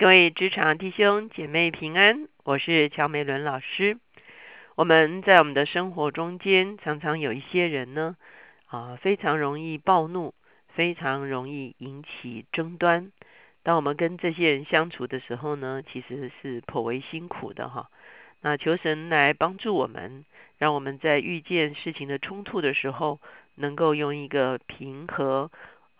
各位职场弟兄姐妹平安，我是乔美伦老师。我们在我们的生活中间，常常有一些人呢，啊，非常容易暴怒，非常容易引起争端。当我们跟这些人相处的时候呢，其实是颇为辛苦的哈。那求神来帮助我们，让我们在遇见事情的冲突的时候，能够用一个平和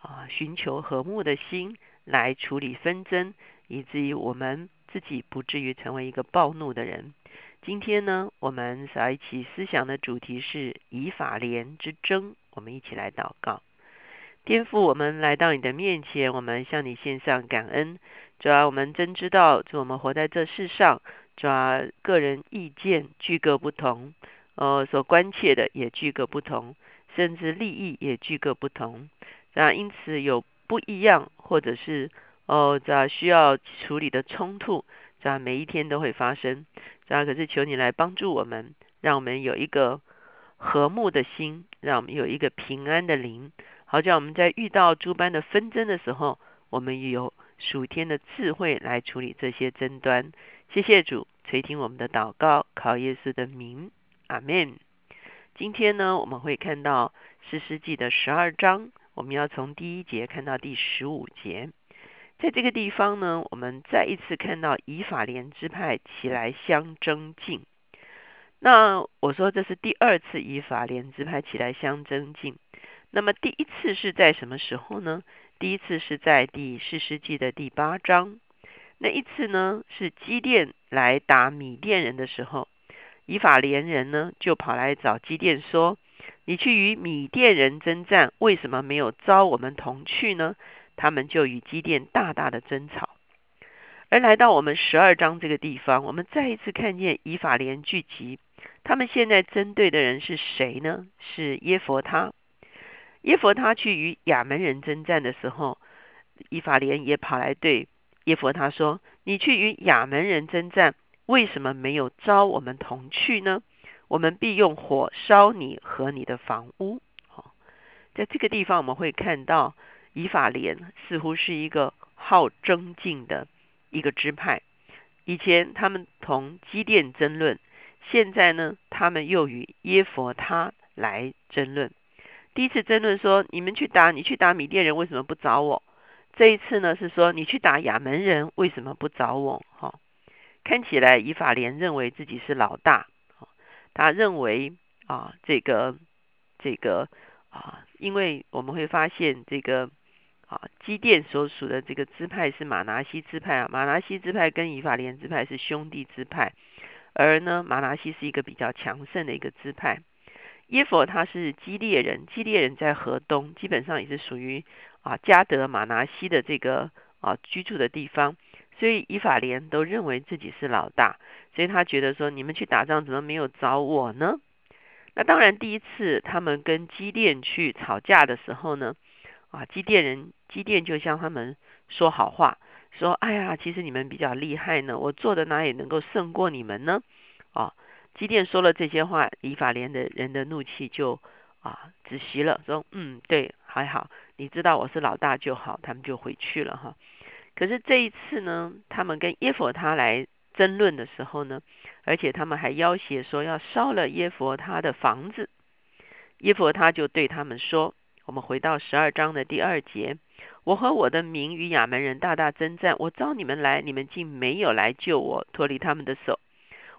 啊，寻求和睦的心来处理纷争。以至于我们自己不至于成为一个暴怒的人。今天呢，我们在一起思想的主题是以法莲之争。我们一起来祷告，颠覆我们来到你的面前，我们向你献上感恩。主要我们真知道，就我们活在这世上，主要个人意见具各不同，呃，所关切的也具各不同，甚至利益也具各不同。那因此有不一样，或者是。哦，这需要处理的冲突，这每一天都会发生。这可是求你来帮助我们，让我们有一个和睦的心，让我们有一个平安的灵，好叫我们在遇到诸般的纷争的时候，我们有属天的智慧来处理这些争端。谢谢主垂听我们的祷告，靠耶稣的名，阿门。今天呢，我们会看到四世纪的十二章，我们要从第一节看到第十五节。在这个地方呢，我们再一次看到以法莲支派起来相争竞。那我说这是第二次以法莲支派起来相争竞。那么第一次是在什么时候呢？第一次是在第四世纪的第八章。那一次呢，是基甸来打米甸人的时候，以法莲人呢就跑来找基甸说：“你去与米甸人征战，为什么没有招我们同去呢？”他们就与基甸大大的争吵，而来到我们十二章这个地方，我们再一次看见以法莲聚集。他们现在针对的人是谁呢？是耶佛他。耶佛他去与亚门人征战的时候，以法莲也跑来对耶佛他说：“你去与亚门人征战，为什么没有招我们同去呢？我们必用火烧你和你的房屋。”好，在这个地方我们会看到。以法莲似乎是一个好争竞的一个支派。以前他们同基甸争论，现在呢，他们又与耶佛他来争论。第一次争论说：“你们去打，你去打米甸人，为什么不找我？”这一次呢，是说：“你去打亚门人，为什么不找我？”哈，看起来以法莲认为自己是老大，他认为啊，这个这个啊，因为我们会发现这个。啊，基甸所属的这个支派是马拿西支派啊，马拿西支派跟以法莲支派是兄弟支派，而呢，马拿西是一个比较强盛的一个支派。耶佛他是基列人，基列人在河东，基本上也是属于啊加德马拿西的这个啊居住的地方，所以以法莲都认为自己是老大，所以他觉得说你们去打仗怎么没有找我呢？那当然，第一次他们跟基甸去吵架的时候呢。啊，基甸人基甸就向他们说好话，说：“哎呀，其实你们比较厉害呢，我做的哪里能够胜过你们呢？”啊，基甸说了这些话，以法莲的人的怒气就啊止息了，说：“嗯，对，还好，你知道我是老大就好。”他们就回去了哈。可是这一次呢，他们跟耶佛他来争论的时候呢，而且他们还要挟说要烧了耶佛他的房子，耶佛他就对他们说。我们回到十二章的第二节，我和我的民与亚门人大大征战，我召你们来，你们竟没有来救我，脱离他们的手。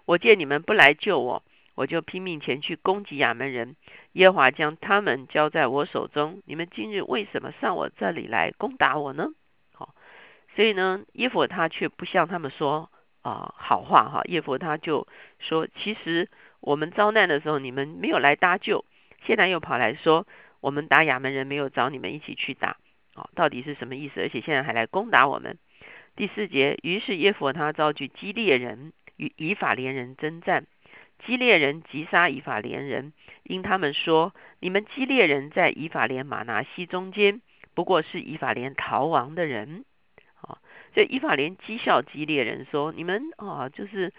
我见你们不来救我，我就拼命前去攻击亚门人。耶和华将他们交在我手中。你们今日为什么上我这里来攻打我呢？好，所以呢，耶佛他却不向他们说啊好话哈。耶佛他就说，其实我们遭难的时候，你们没有来搭救，现在又跑来说。我们打亚门人没有找你们一起去打，哦，到底是什么意思？而且现在还来攻打我们。第四节，于是耶佛他召集基列人与以法连人征战，基列人击杀以法连人，因他们说：你们基列人在以法连马拿西中间，不过是以法连逃亡的人。啊，所以以法连讥笑基列人说：你们啊，就是。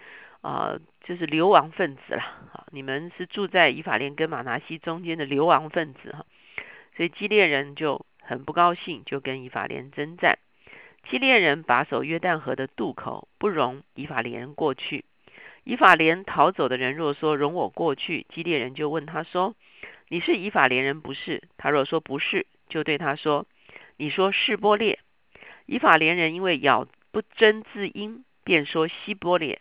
啊，就是流亡分子了啊！你们是住在以法莲跟马拿西中间的流亡分子哈，所以基列人就很不高兴，就跟以法莲征战。基列人把守约旦河的渡口，不容以法莲过去。以法莲逃走的人若说容我过去，基列人就问他说：“你是以法莲人不是？”他若说不是，就对他说：“你说是波列。”以法莲人因为咬不真字音，便说希波列。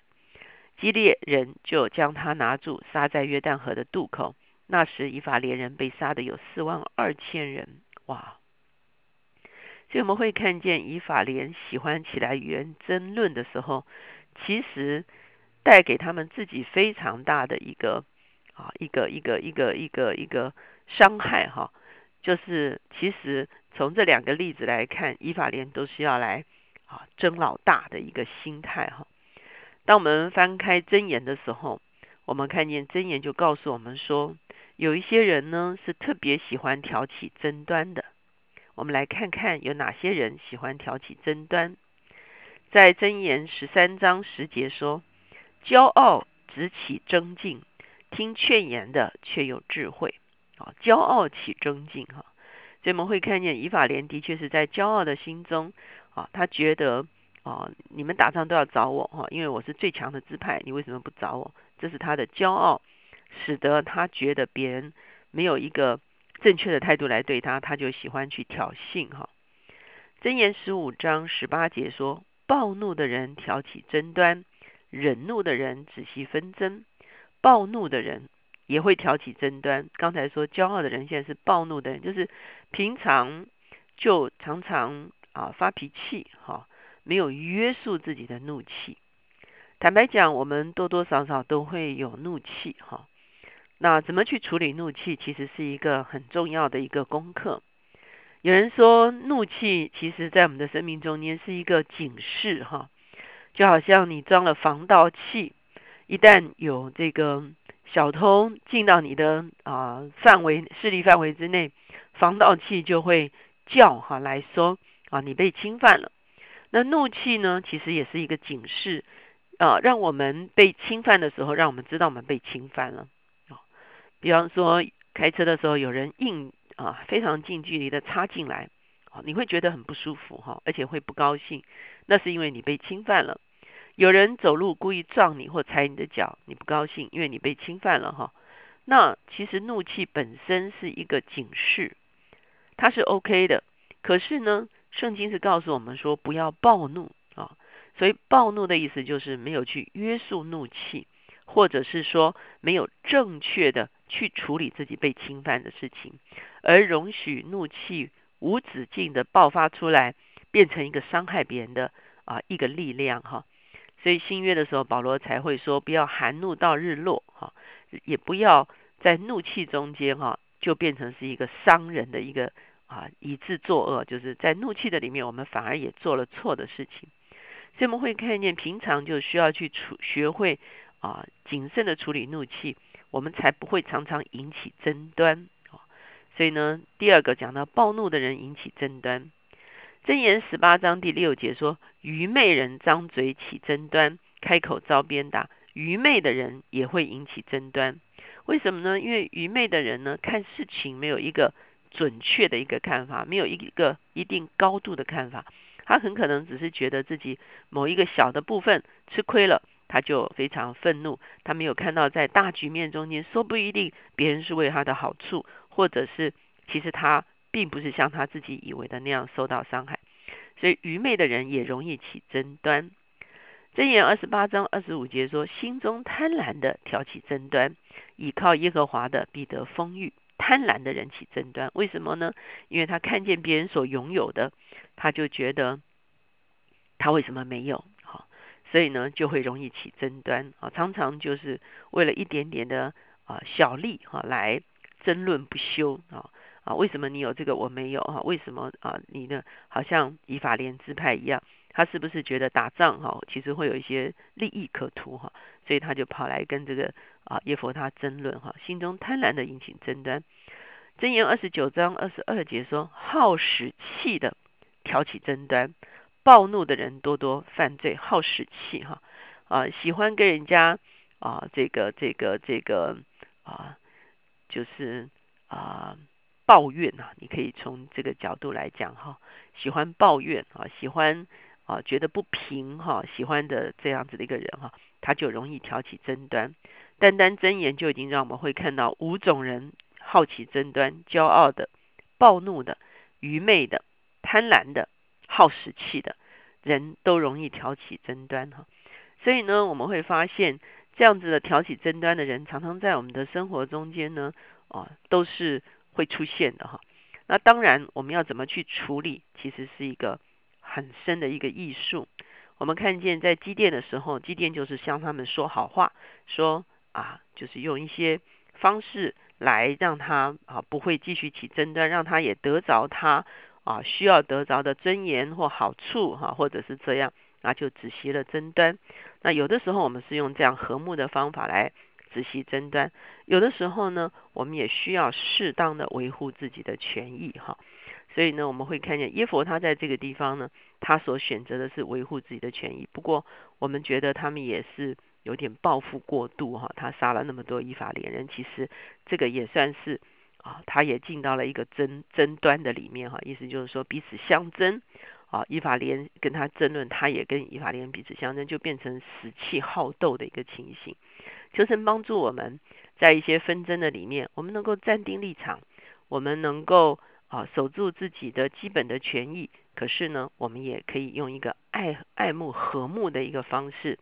基列人就将他拿住，杀在约旦河的渡口。那时以法莲人被杀的有四万二千人。哇！所以我们会看见以法莲喜欢起来与人争论的时候，其实。带给他们自己非常大的一个啊，一个一个一个一个一个伤害哈，就是其实从这两个例子来看，以法莲都是要来啊争老大的一个心态哈。当我们翻开真言的时候，我们看见真言就告诉我们说，有一些人呢是特别喜欢挑起争端的。我们来看看有哪些人喜欢挑起争端。在真言十三章十节说。骄傲只起争竞，听劝言的却有智慧。啊，骄傲起争竞哈，所以我们会看见以法莲的确是在骄傲的心中啊，他觉得啊，你们打仗都要找我哈，因为我是最强的支派，你为什么不找我？这是他的骄傲，使得他觉得别人没有一个正确的态度来对他，他就喜欢去挑衅哈。箴言十五章十八节说：暴怒的人挑起争端。忍怒的人仔细纷争，暴怒的人也会挑起争端。刚才说骄傲的人，现在是暴怒的人，就是平常就常常啊发脾气，哈，没有约束自己的怒气。坦白讲，我们多多少少都会有怒气，哈。那怎么去处理怒气，其实是一个很重要的一个功课。有人说，怒气其实在我们的生命中间是一个警示，哈。就好像你装了防盗器，一旦有这个小偷进到你的啊范围势力范围之内，防盗器就会叫哈来说啊你被侵犯了。那怒气呢，其实也是一个警示啊，让我们被侵犯的时候，让我们知道我们被侵犯了。比方说开车的时候，有人硬啊非常近距离的插进来。你会觉得很不舒服哈，而且会不高兴，那是因为你被侵犯了。有人走路故意撞你或踩你的脚，你不高兴，因为你被侵犯了哈。那其实怒气本身是一个警示，它是 OK 的。可是呢，圣经是告诉我们说不要暴怒啊。所以暴怒的意思就是没有去约束怒气，或者是说没有正确的去处理自己被侵犯的事情，而容许怒气。无止境的爆发出来，变成一个伤害别人的啊一个力量哈。所以新约的时候，保罗才会说不要含怒到日落哈，也不要在怒气中间哈，就变成是一个伤人的一个啊以致作恶，就是在怒气的里面，我们反而也做了错的事情。所以我们会看见，平常就需要去处学会啊谨慎的处理怒气，我们才不会常常引起争端。所以呢，第二个讲到暴怒的人引起争端。箴言十八章第六节说：愚昧人张嘴起争端，开口遭鞭打。愚昧的人也会引起争端。为什么呢？因为愚昧的人呢，看事情没有一个准确的一个看法，没有一个一定高度的看法。他很可能只是觉得自己某一个小的部分吃亏了，他就非常愤怒。他没有看到在大局面中间，说不一定别人是为他的好处。或者是，其实他并不是像他自己以为的那样受到伤害，所以愚昧的人也容易起争端。箴言二十八章二十五节说：“心中贪婪的挑起争端，倚靠耶和华的必得丰裕。”贪婪的人起争端，为什么呢？因为他看见别人所拥有的，他就觉得他为什么没有？所以呢就会容易起争端啊，常常就是为了一点点的啊小利哈来。争论不休啊啊！为什么你有这个我没有啊？为什么啊？你呢？好像以法莲支派一样，他是不是觉得打仗哈，其实会有一些利益可图哈？所以他就跑来跟这个啊耶佛他争论哈，心中贪婪的引起争端。箴言二十九章二十二节说：好使气的挑起争端，暴怒的人多多犯罪。好使气哈啊，喜欢跟人家啊这个这个这个啊。就是啊，抱怨呐，你可以从这个角度来讲哈，喜欢抱怨啊，喜欢啊觉得不平哈，喜欢的这样子的一个人哈，他就容易挑起争端。单单真言就已经让我们会看到五种人：好奇争端、骄傲的、暴怒的、愚昧的、贪婪的、耗时气的人都容易挑起争端哈。所以呢，我们会发现这样子的挑起争端的人，常常在我们的生活中间呢，啊，都是会出现的哈。那当然，我们要怎么去处理，其实是一个很深的一个艺术。我们看见在积电的时候，积电就是向他们说好话，说。啊，就是用一些方式来让他啊不会继续起争端，让他也得着他啊需要得着的尊严或好处哈，或者是这样，那就止息了争端。那有的时候我们是用这样和睦的方法来止息争端，有的时候呢，我们也需要适当的维护自己的权益哈。所以呢，我们会看见耶佛他在这个地方呢，他所选择的是维护自己的权益。不过我们觉得他们也是。有点报复过度哈，他杀了那么多依法连人，其实这个也算是啊，他也进到了一个争争端的里面哈，意思就是说彼此相争啊，以法连跟他争论，他也跟以法连彼此相争，就变成死气好斗的一个情形。求神帮助我们在一些纷争的里面，我们能够站定立场，我们能够啊守住自己的基本的权益，可是呢，我们也可以用一个爱爱慕和睦的一个方式。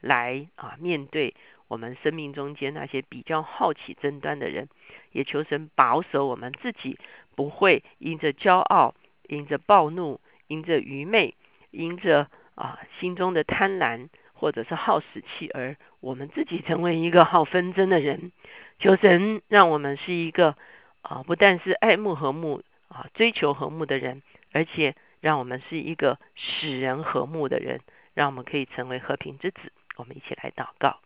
来啊，面对我们生命中间那些比较好奇争端的人，也求神保守我们自己，不会因着骄傲、因着暴怒、因着愚昧、因着啊心中的贪婪或者是好死气，而我们自己成为一个好纷争的人。求神让我们是一个啊，不但是爱慕和睦啊，追求和睦的人，而且让我们是一个使人和睦的人，让我们可以成为和平之子。我们一起来祷告，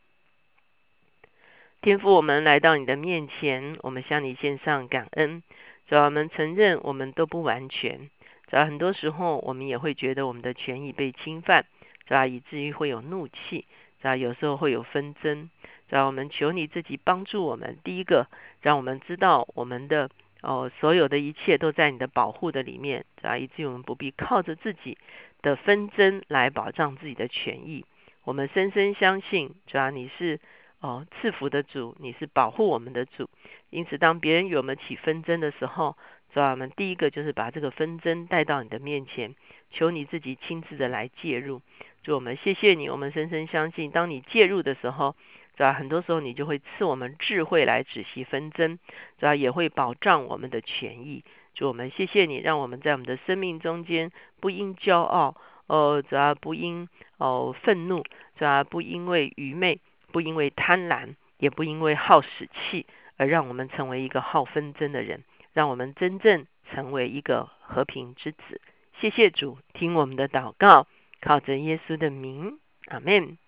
天父，我们来到你的面前，我们向你献上感恩。主要我们承认我们都不完全，主要很多时候我们也会觉得我们的权益被侵犯，主要以至于会有怒气，主要有时候会有纷争。主要我们求你自己帮助我们，第一个让我们知道我们的哦所有的一切都在你的保护的里面，主要以至于我们不必靠着自己的纷争来保障自己的权益。我们深深相信，主要你是哦赐福的主，你是保护我们的主。因此，当别人与我们起纷争的时候，主要我们第一个就是把这个纷争带到你的面前，求你自己亲自的来介入。主，我们谢谢你，我们深深相信，当你介入的时候，主要很多时候你就会赐我们智慧来止息纷争，主要也会保障我们的权益。主，我们谢谢你，让我们在我们的生命中间不因骄傲。哦，主要不因哦愤怒，主要不因为愚昧，不因为贪婪，也不因为好使气，而让我们成为一个好纷争的人，让我们真正成为一个和平之子。谢谢主，听我们的祷告，靠着耶稣的名，阿门。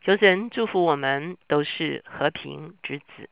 求神祝福我们都是和平之子。